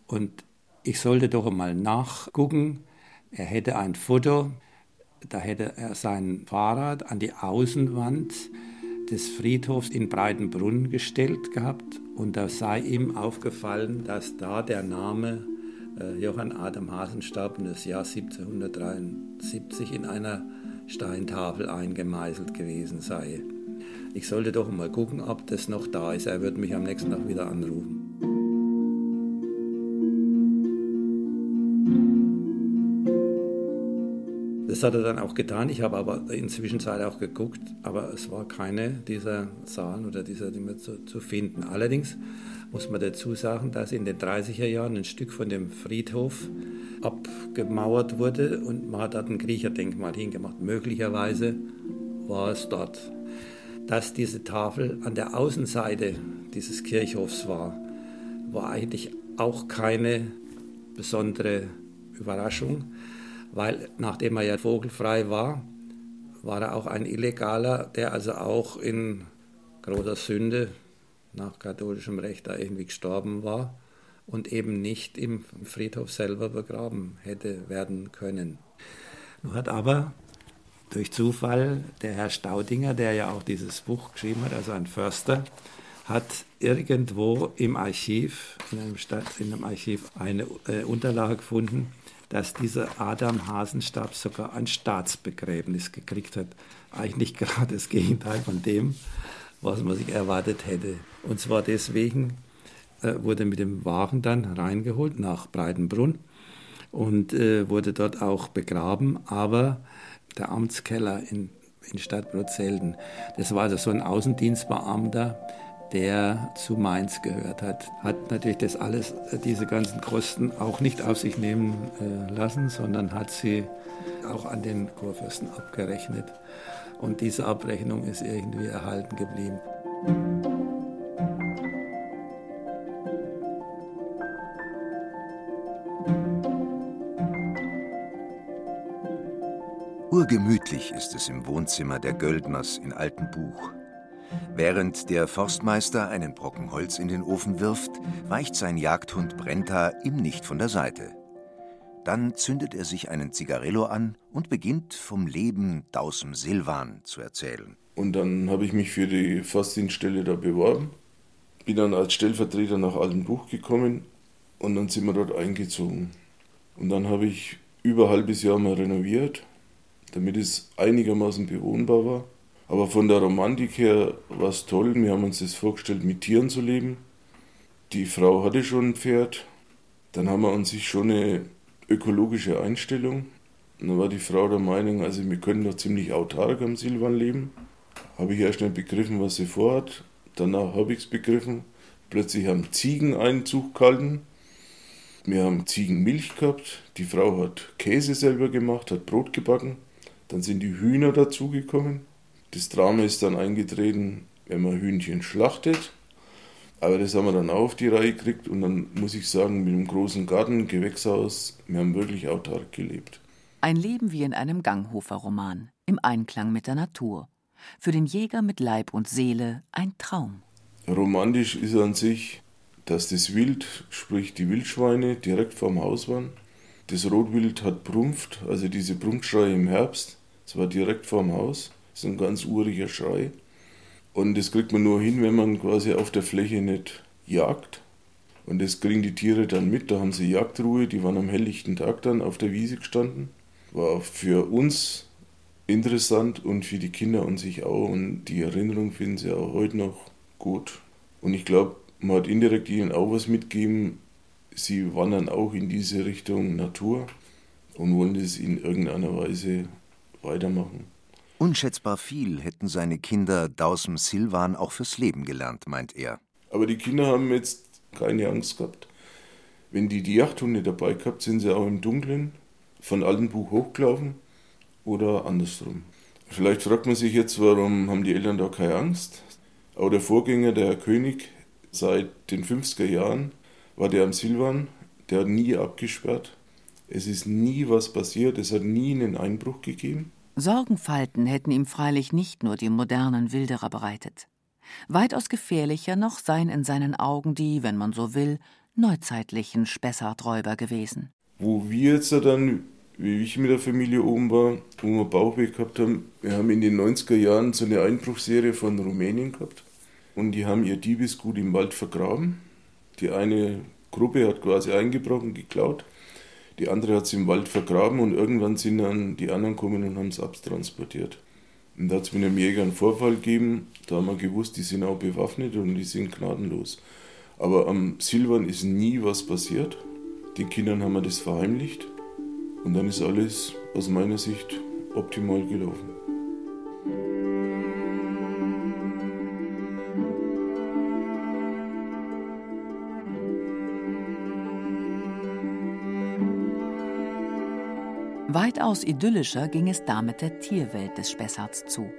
Und ich sollte doch mal nachgucken. Er hätte ein Foto, da hätte er sein Fahrrad an die Außenwand des Friedhofs in Breitenbrunn gestellt gehabt und da sei ihm aufgefallen, dass da der Name äh, Johann Adam Hasenstab in das Jahr 1773 in einer Steintafel eingemeißelt gewesen sei. Ich sollte doch mal gucken, ob das noch da ist. Er wird mich am nächsten Tag wieder anrufen. Das hat er dann auch getan. Ich habe aber inzwischen auch geguckt, aber es war keine dieser Zahlen oder dieser Dinge zu, zu finden. Allerdings muss man dazu sagen, dass in den 30er Jahren ein Stück von dem Friedhof abgemauert wurde und man hat dort ein Griecherdenkmal hingemacht. Möglicherweise war es dort. Dass diese Tafel an der Außenseite dieses Kirchhofs war, war eigentlich auch keine besondere Überraschung weil nachdem er ja vogelfrei war, war er auch ein Illegaler, der also auch in großer Sünde nach katholischem Recht da irgendwie gestorben war und eben nicht im Friedhof selber begraben hätte werden können. Nun hat aber durch Zufall der Herr Staudinger, der ja auch dieses Buch geschrieben hat, also ein Förster, hat irgendwo im Archiv, in einem, Stadt, in einem Archiv, eine äh, Unterlage gefunden, dass dieser Adam Hasenstab sogar ein Staatsbegräbnis gekriegt hat. Eigentlich (laughs) gerade das Gegenteil von dem, was man sich erwartet hätte. Und zwar deswegen äh, wurde mit dem Wagen dann reingeholt nach Breitenbrunn und äh, wurde dort auch begraben. Aber der Amtskeller in in Stadtbrotzelden. Das war also so ein Außendienstbeamter, der zu Mainz gehört hat. Hat natürlich das alles, diese ganzen Kosten auch nicht auf sich nehmen äh, lassen, sondern hat sie auch an den Kurfürsten abgerechnet. Und diese Abrechnung ist irgendwie erhalten geblieben. Urgemütlich ist es im Wohnzimmer der Göldners in Altenbuch. Während der Forstmeister einen Brocken Holz in den Ofen wirft, weicht sein Jagdhund Brenta ihm nicht von der Seite. Dann zündet er sich einen Zigarillo an und beginnt vom Leben Dausem Silvan zu erzählen. Und dann habe ich mich für die Forstdienststelle da beworben, bin dann als Stellvertreter nach Altenbuch gekommen und dann sind wir dort eingezogen. Und dann habe ich über ein halbes Jahr mal renoviert, damit es einigermaßen bewohnbar war. Aber von der Romantik her war es toll. Wir haben uns das vorgestellt, mit Tieren zu leben. Die Frau hatte schon ein Pferd. Dann haben wir an sich schon eine ökologische Einstellung. Dann war die Frau der Meinung, also wir können doch ziemlich autark am Silvan leben. Habe ich erst nicht begriffen, was sie vorhat. Danach habe ich es begriffen. Plötzlich haben Ziegen Einzug gehalten. Wir haben Ziegenmilch gehabt. Die Frau hat Käse selber gemacht, hat Brot gebacken. Dann sind die Hühner dazugekommen. Das Drama ist dann eingetreten, wenn man Hühnchen schlachtet. Aber das haben wir dann auch auf die Reihe gekriegt und dann muss ich sagen, mit dem großen Garten, Gewächshaus, wir haben wirklich autark gelebt. Ein Leben wie in einem Ganghofer-Roman, im Einklang mit der Natur. Für den Jäger mit Leib und Seele ein Traum. Romantisch ist an sich, dass das Wild, sprich die Wildschweine, direkt vorm Haus waren. Das Rotwild hat prumpft, also diese Prumpfschreie im Herbst, das war direkt vorm Haus. Das ist ein ganz uriger Schrei. Und das kriegt man nur hin, wenn man quasi auf der Fläche nicht jagt. Und das kriegen die Tiere dann mit. Da haben sie Jagdruhe, die waren am helllichten Tag dann auf der Wiese gestanden. War für uns interessant und für die Kinder an sich auch. Und die Erinnerung finden sie auch heute noch gut. Und ich glaube, man hat indirekt ihnen auch was mitgegeben. Sie wandern auch in diese Richtung Natur und wollen das in irgendeiner Weise weitermachen. Unschätzbar viel hätten seine Kinder Dausem Silvan auch fürs Leben gelernt, meint er. Aber die Kinder haben jetzt keine Angst gehabt. Wenn die die Jagdhunde dabei gehabt, sind sie auch im Dunkeln von Altenbuch hochgelaufen oder andersrum. Vielleicht fragt man sich jetzt, warum haben die Eltern da keine Angst? Aber der Vorgänger, der Herr König, seit den 50er Jahren war der am Silvan, der hat nie abgesperrt. Es ist nie was passiert, es hat nie einen Einbruch gegeben. Sorgenfalten hätten ihm freilich nicht nur die modernen Wilderer bereitet. Weitaus gefährlicher noch seien in seinen Augen die, wenn man so will, neuzeitlichen Spessarträuber gewesen. Wo wir jetzt dann, wie ich mit der Familie oben war, wo wir Bauchweg gehabt haben, wir haben in den 90er Jahren so eine Einbruchserie von Rumänien gehabt und die haben ihr Diebesgut im Wald vergraben. Die eine Gruppe hat quasi eingebrochen, geklaut die andere hat sie im Wald vergraben und irgendwann sind dann die anderen gekommen und haben es abtransportiert. Und da hat es mit einem Jäger einen Vorfall gegeben, da haben wir gewusst, die sind auch bewaffnet und die sind gnadenlos. Aber am Silvan ist nie was passiert. Den Kindern haben wir das verheimlicht und dann ist alles aus meiner Sicht optimal gelaufen. Weitaus idyllischer ging es damit der Tierwelt des Spessarts zu.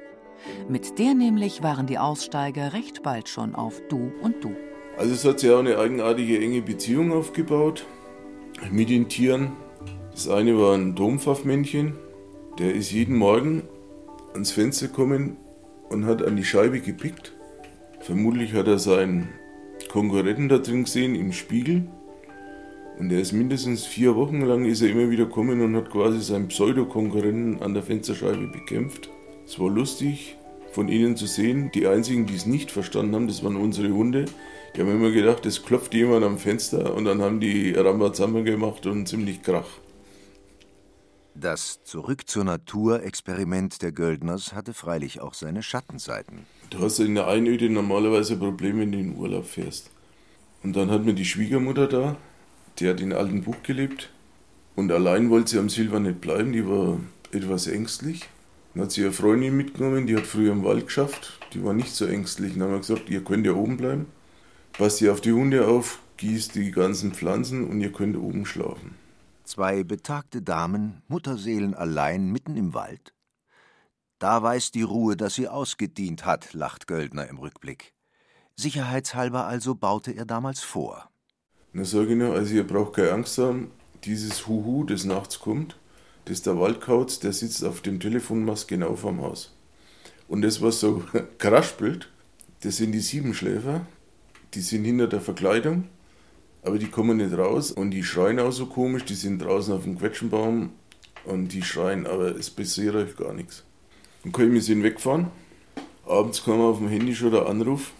Mit der nämlich waren die Aussteiger recht bald schon auf Du und Du. Also es hat sich auch eine eigenartige enge Beziehung aufgebaut mit den Tieren. Das eine war ein Dompfaffmännchen, der ist jeden Morgen ans Fenster gekommen und hat an die Scheibe gepickt. Vermutlich hat er seinen Konkurrenten da drin gesehen im Spiegel und er ist mindestens vier Wochen lang ist er immer wieder gekommen und hat quasi seinen Pseudokonkurrenten an der Fensterscheibe bekämpft. Es war lustig von ihnen zu sehen. Die einzigen, die es nicht verstanden haben, das waren unsere Hunde. Die haben immer gedacht, es klopft jemand am Fenster und dann haben die Rambazamba gemacht und ziemlich Krach. Das Zurück zur Natur-Experiment der Göldners hatte freilich auch seine Schattenseiten. Du hast in der Einöde normalerweise Probleme, wenn du in den Urlaub fährst. Und dann hat mir die Schwiegermutter da, die hat in Altenbuch gelebt und allein wollte sie am Silber nicht bleiben, die war etwas ängstlich. Dann hat sie eine Freundin mitgenommen, die hat früher im Wald geschafft. Die war nicht so ängstlich. Dann haben wir gesagt, ihr könnt ja oben bleiben. Passt ihr auf die Hunde auf, gießt die ganzen Pflanzen und ihr könnt oben schlafen. Zwei betagte Damen, Mutterseelen allein mitten im Wald? Da weiß die Ruhe, dass sie ausgedient hat, lacht Göldner im Rückblick. Sicherheitshalber also baute er damals vor. Dann sage ich nur, also ihr braucht keine Angst haben, dieses Huhu, das nachts kommt, das der Waldkauz, der sitzt auf dem Telefonmast genau vorm Haus. Und das, was so (laughs) kraspelt, das sind die Siebenschläfer, die sind hinter der Verkleidung, aber die kommen nicht raus und die schreien auch so komisch, die sind draußen auf dem Quetschenbaum und die schreien, aber es passiert euch gar nichts. Und wir sind weggefahren. Abends kam auf dem Handy schon der Anruf,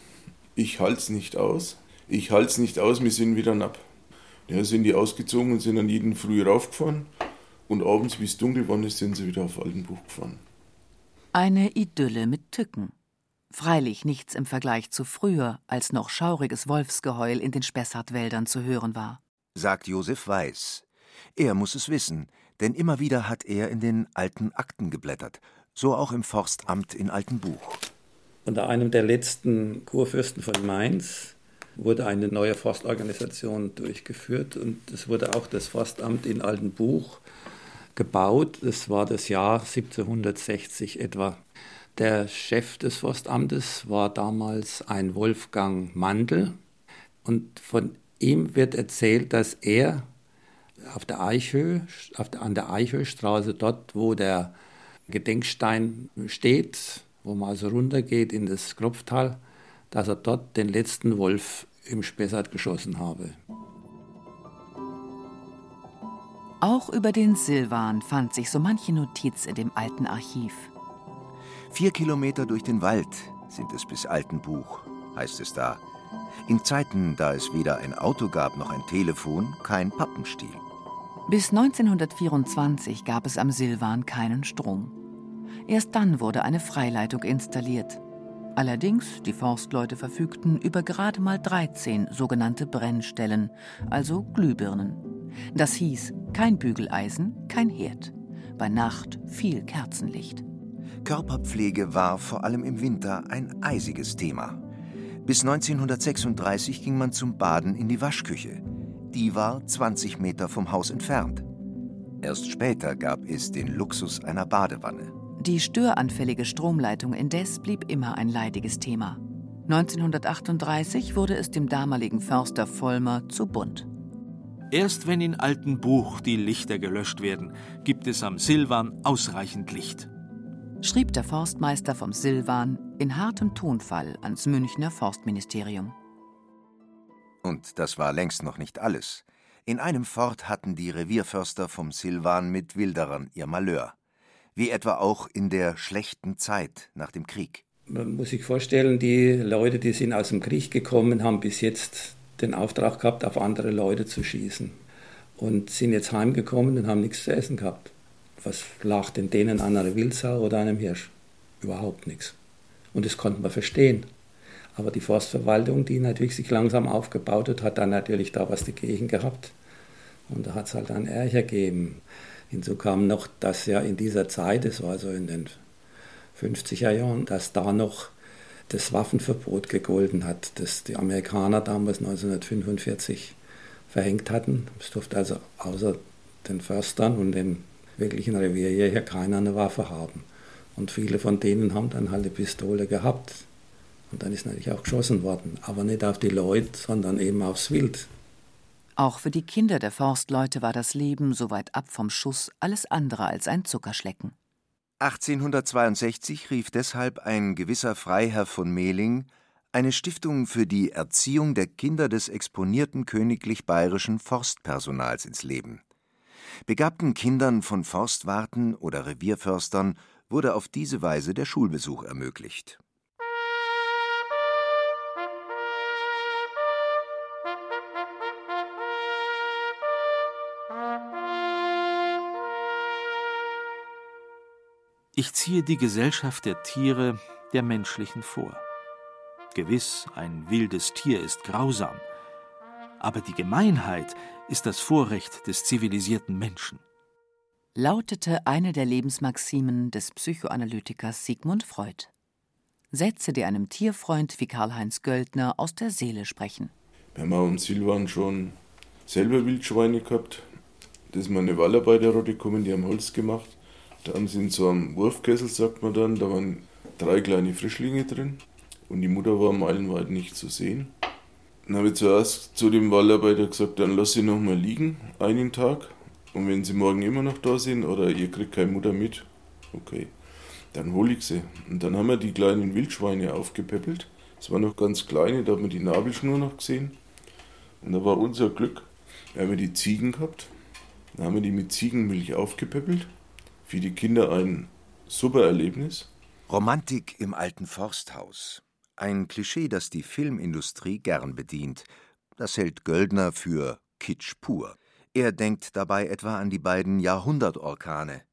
ich halte es nicht aus, ich halte es nicht aus, wir sind wieder napp. Ja, sind die ausgezogen und sind dann jeden Früh raufgefahren und abends, wie es dunkel war, sind sie wieder auf Altenbuch gefahren. Eine Idylle mit Tücken. Freilich nichts im Vergleich zu früher, als noch schauriges Wolfsgeheul in den Spessartwäldern zu hören war. Sagt Josef Weiß. Er muss es wissen, denn immer wieder hat er in den alten Akten geblättert, so auch im Forstamt in Altenbuch. Unter einem der letzten Kurfürsten von Mainz wurde eine neue Forstorganisation durchgeführt und es wurde auch das Forstamt in Altenbuch gebaut. Das war das Jahr 1760 etwa. Der Chef des Forstamtes war damals ein Wolfgang Mandel und von ihm wird erzählt, dass er auf der Eichhöhe, auf der, an der Eichhöhestraße, dort wo der Gedenkstein steht, wo man also runtergeht in das Kropftal, dass er dort den letzten Wolf im Spessart geschossen habe. Auch über den Silvan fand sich so manche Notiz in dem alten Archiv. Vier Kilometer durch den Wald sind es bis Altenbuch, heißt es da. In Zeiten, da es weder ein Auto gab noch ein Telefon, kein Pappenstiel. Bis 1924 gab es am Silvan keinen Strom. Erst dann wurde eine Freileitung installiert. Allerdings, die Forstleute verfügten über gerade mal 13 sogenannte Brennstellen, also Glühbirnen. Das hieß kein Bügeleisen, kein Herd. Bei Nacht viel Kerzenlicht. Körperpflege war vor allem im Winter ein eisiges Thema. Bis 1936 ging man zum Baden in die Waschküche. Die war 20 Meter vom Haus entfernt. Erst später gab es den Luxus einer Badewanne. Die störanfällige Stromleitung indes blieb immer ein leidiges Thema. 1938 wurde es dem damaligen Förster Vollmer zu bunt. Erst wenn in alten Buch die Lichter gelöscht werden, gibt es am Silvan ausreichend Licht. Schrieb der Forstmeister vom Silvan in hartem Tonfall ans Münchner Forstministerium. Und das war längst noch nicht alles. In einem Fort hatten die Revierförster vom Silvan mit Wilderern ihr Malheur wie etwa auch in der schlechten Zeit nach dem Krieg. Man muss sich vorstellen, die Leute, die sind aus dem Krieg gekommen, haben bis jetzt den Auftrag gehabt, auf andere Leute zu schießen. Und sind jetzt heimgekommen und haben nichts zu essen gehabt. Was lag denn denen an einer Wildsau oder einem Hirsch? Überhaupt nichts. Und das konnten wir verstehen. Aber die Forstverwaltung, die natürlich sich langsam aufgebaut hat, hat dann natürlich da was dagegen gehabt. Und da hat es halt einen Ärger gegeben. Hinzu kam noch, dass ja in dieser Zeit, das war so in den 50er Jahren, dass da noch das Waffenverbot gegolten hat, das die Amerikaner damals 1945 verhängt hatten. Es durfte also außer den Förstern und den wirklichen Revierjäger keiner eine Waffe haben. Und viele von denen haben dann halt eine Pistole gehabt. Und dann ist natürlich auch geschossen worden. Aber nicht auf die Leute, sondern eben aufs Wild. Auch für die Kinder der Forstleute war das Leben so weit ab vom Schuss alles andere als ein Zuckerschlecken. 1862 rief deshalb ein gewisser Freiherr von Mehling eine Stiftung für die Erziehung der Kinder des exponierten königlich bayerischen Forstpersonals ins Leben. Begabten Kindern von Forstwarten oder Revierförstern wurde auf diese Weise der Schulbesuch ermöglicht Ich ziehe die Gesellschaft der Tiere der menschlichen vor. Gewiss, ein wildes Tier ist grausam, aber die Gemeinheit ist das Vorrecht des zivilisierten Menschen. lautete eine der Lebensmaximen des Psychoanalytikers Sigmund Freud. Sätze, die einem Tierfreund wie Karl-Heinz Göldner aus der Seele sprechen. Wir haben auch im Silvan schon selber Wildschweine gehabt. Das ist meine Wallarbeiterrotte gekommen, die haben Holz gemacht. Da haben sie in so einem Wurfkessel, sagt man dann, da waren drei kleine Frischlinge drin und die Mutter war meilenweit nicht zu sehen. Dann habe ich zuerst zu dem Wallarbeiter gesagt, dann lass sie noch mal liegen, einen Tag. Und wenn sie morgen immer noch da sind oder ihr kriegt keine Mutter mit, okay, dann hole ich sie. Und dann haben wir die kleinen Wildschweine aufgepäppelt. Es waren noch ganz kleine, da hat man die Nabelschnur noch gesehen. Und da war unser Glück, da haben wir die Ziegen gehabt. Dann haben wir die mit Ziegenmilch aufgepäppelt. Für die Kinder ein super Erlebnis. Romantik im alten Forsthaus. Ein Klischee, das die Filmindustrie gern bedient. Das hält Göldner für Kitsch pur. Er denkt dabei etwa an die beiden Jahrhundertorkane.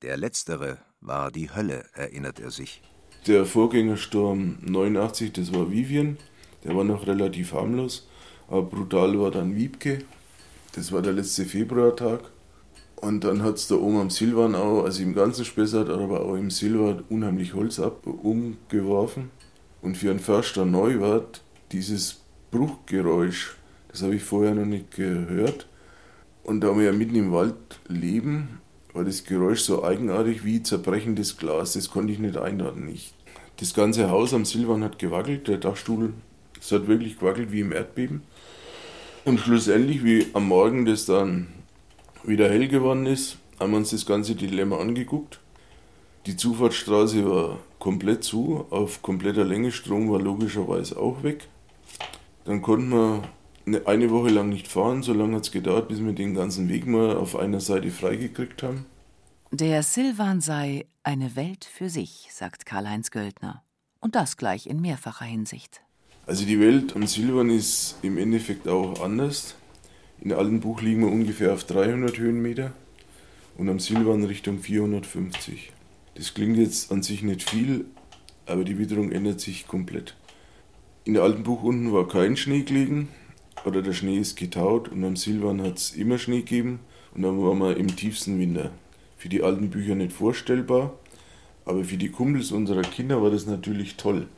Der letztere war die Hölle, erinnert er sich. Der Vorgängersturm 89, das war Vivian, der war noch relativ harmlos, aber brutal war dann Wiebke. Das war der letzte Februartag. Und dann hat es da oben am Silvan auch, also im ganzen Spessart, aber auch im Silvan, unheimlich Holz ab, umgeworfen. Und für einen Förster Neuwart, dieses Bruchgeräusch, das habe ich vorher noch nicht gehört. Und da wir ja mitten im Wald leben, war das Geräusch so eigenartig wie zerbrechendes Glas. Das konnte ich nicht einladen. Ich, das ganze Haus am Silvan hat gewackelt, der Dachstuhl, es hat wirklich gewackelt wie im Erdbeben. Und schlussendlich, wie am Morgen das dann wieder hell geworden ist, haben wir uns das ganze Dilemma angeguckt. Die Zufahrtsstraße war komplett zu, auf kompletter Länge, Strom war logischerweise auch weg. Dann konnten wir eine Woche lang nicht fahren, so lange hat es gedauert, bis wir den ganzen Weg mal auf einer Seite freigekriegt haben. Der Silvan sei eine Welt für sich, sagt Karl-Heinz Göldner. Und das gleich in mehrfacher Hinsicht. Also die Welt am Silvan ist im Endeffekt auch anders. In alten Buch liegen wir ungefähr auf 300 Höhenmeter und am Silvan Richtung 450. Das klingt jetzt an sich nicht viel, aber die Witterung ändert sich komplett. In der alten Buch unten war kein Schnee gelegen, oder der Schnee ist getaut und am Silvan hat es immer Schnee gegeben und dann waren wir im tiefsten Winter. Für die alten Bücher nicht vorstellbar, aber für die Kumpels unserer Kinder war das natürlich toll.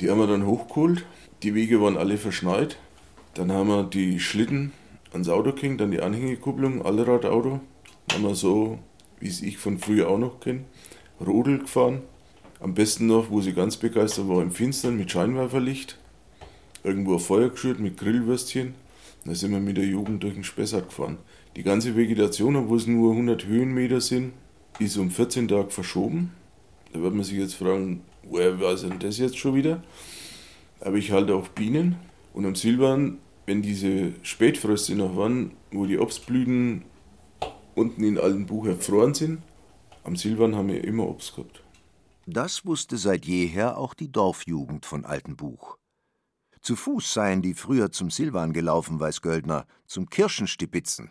Die haben wir dann hochgeholt, die Wege waren alle verschneit, dann haben wir die Schlitten ans Auto gehängt, dann die Anhängekupplung, Allradauto, haben wir so, wie es ich von früher auch noch kenne, Rodel gefahren. Am besten noch, wo sie ganz begeistert war, im Finstern mit Scheinwerferlicht irgendwo ein Feuer geschürt mit Grillwürstchen. Da sind wir mit der Jugend durch den Spessart gefahren. Die ganze Vegetation, obwohl es nur 100 Höhenmeter sind, ist um 14 Tage verschoben. Da wird man sich jetzt fragen, woher war denn das jetzt schon wieder? Aber ich halte auch Bienen. Und am Silvan, wenn diese Spätfröste noch waren, wo die Obstblüten unten in alten Buch erfroren sind, am Silvan haben wir immer Obst gehabt. Das wusste seit jeher auch die Dorfjugend von Altenbuch. Zu Fuß seien die früher zum Silvan gelaufen, weiß Göldner, zum Kirschenstibitzen.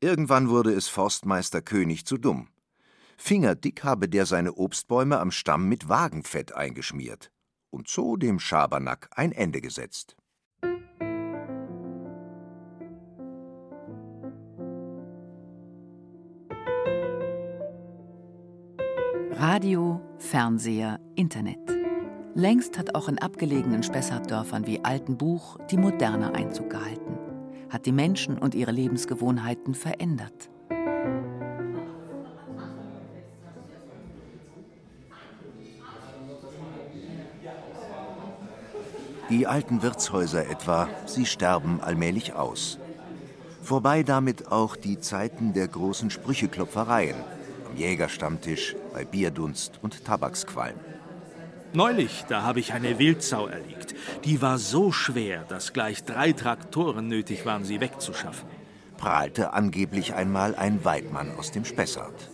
Irgendwann wurde es Forstmeister König zu dumm. Fingerdick habe der seine Obstbäume am Stamm mit Wagenfett eingeschmiert und so dem Schabernack ein Ende gesetzt. Radio, Fernseher, Internet. Längst hat auch in abgelegenen Spessartdörfern wie Altenbuch die Moderne Einzug gehalten, hat die Menschen und ihre Lebensgewohnheiten verändert. Die alten Wirtshäuser etwa, sie sterben allmählich aus. Vorbei damit auch die Zeiten der großen Sprücheklopfereien, am Jägerstammtisch, bei Bierdunst und Tabaksqualm. Neulich, da habe ich eine Wildsau erlegt. Die war so schwer, dass gleich drei Traktoren nötig waren, sie wegzuschaffen. Prahlte angeblich einmal ein Weidmann aus dem Spessart.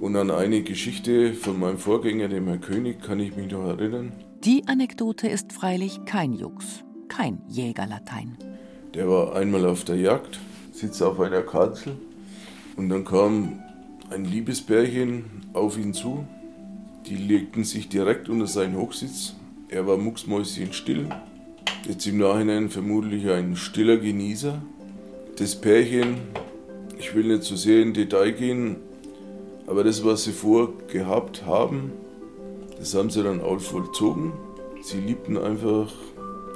Und an eine Geschichte von meinem Vorgänger, dem Herr König, kann ich mich noch erinnern. Die Anekdote ist freilich kein Jux, kein Jägerlatein. Der war einmal auf der Jagd sitzt auf einer Kanzel und dann kam ein Liebesbärchen auf ihn zu. Die legten sich direkt unter seinen Hochsitz er war mucksmäuschenstill. Jetzt im Nachhinein vermutlich ein stiller Genießer. Das Pärchen, ich will nicht zu so sehr in Detail gehen, aber das, was sie vorgehabt haben, das haben sie dann auch vollzogen. Sie liebten einfach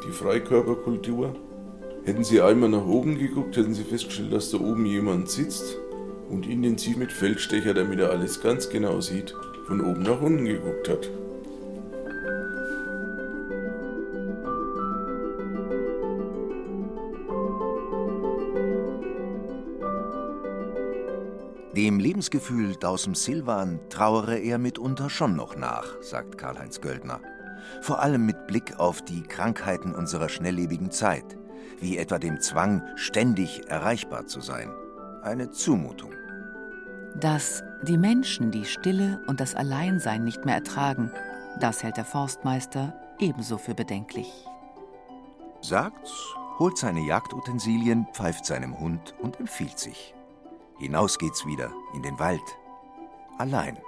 die Freikörperkultur. Hätten sie einmal nach oben geguckt, hätten sie festgestellt, dass da oben jemand sitzt und intensiv mit Feldstecher, damit er alles ganz genau sieht, von oben nach unten geguckt hat. Dem Lebensgefühl Dausem Silvan trauere er mitunter schon noch nach, sagt Karl-Heinz Göldner. Vor allem mit Blick auf die Krankheiten unserer schnelllebigen Zeit, wie etwa dem Zwang, ständig erreichbar zu sein. Eine Zumutung. Dass die Menschen die Stille und das Alleinsein nicht mehr ertragen, das hält der Forstmeister ebenso für bedenklich. Sagt's, holt seine Jagdutensilien, pfeift seinem Hund und empfiehlt sich. Hinaus geht's wieder in den Wald. Allein.